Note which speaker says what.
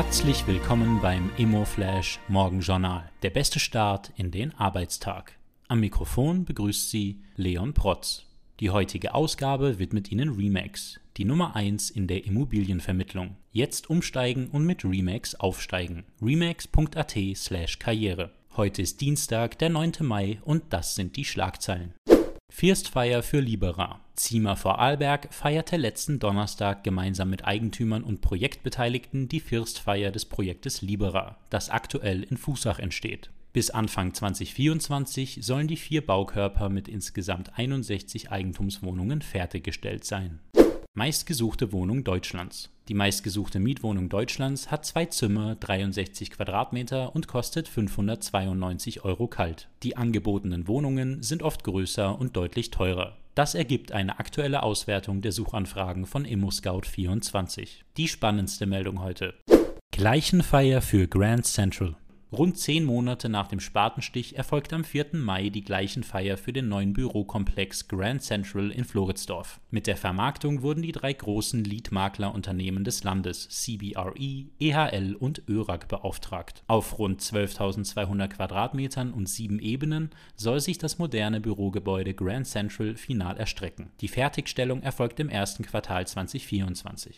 Speaker 1: Herzlich willkommen beim ImmoFlash Morgenjournal, der beste Start in den Arbeitstag. Am Mikrofon begrüßt Sie Leon Protz. Die heutige Ausgabe widmet Ihnen Remax, die Nummer 1 in der Immobilienvermittlung. Jetzt umsteigen und mit Remax aufsteigen. remax.at/karriere. Heute ist Dienstag, der 9. Mai und das sind die Schlagzeilen. Firstfeier für Libera. Ziemer vor Arlberg feierte letzten Donnerstag gemeinsam mit Eigentümern und Projektbeteiligten die Firstfeier des Projektes Libera, das aktuell in Fußach entsteht. Bis Anfang 2024 sollen die vier Baukörper mit insgesamt 61 Eigentumswohnungen fertiggestellt sein. Meistgesuchte Wohnung Deutschlands. Die meistgesuchte Mietwohnung Deutschlands hat zwei Zimmer, 63 Quadratmeter und kostet 592 Euro kalt. Die angebotenen Wohnungen sind oft größer und deutlich teurer. Das ergibt eine aktuelle Auswertung der Suchanfragen von ImmoScout24. Die spannendste Meldung heute. Gleichenfeier für Grand Central. Rund zehn Monate nach dem Spatenstich erfolgt am 4. Mai die Gleichenfeier für den neuen Bürokomplex Grand Central in Floridsdorf. Mit der Vermarktung wurden die drei großen Leadmaklerunternehmen des Landes CBRE, EHL und ÖRAG beauftragt. Auf rund 12.200 Quadratmetern und sieben Ebenen soll sich das moderne Bürogebäude Grand Central final erstrecken. Die Fertigstellung erfolgt im ersten Quartal 2024.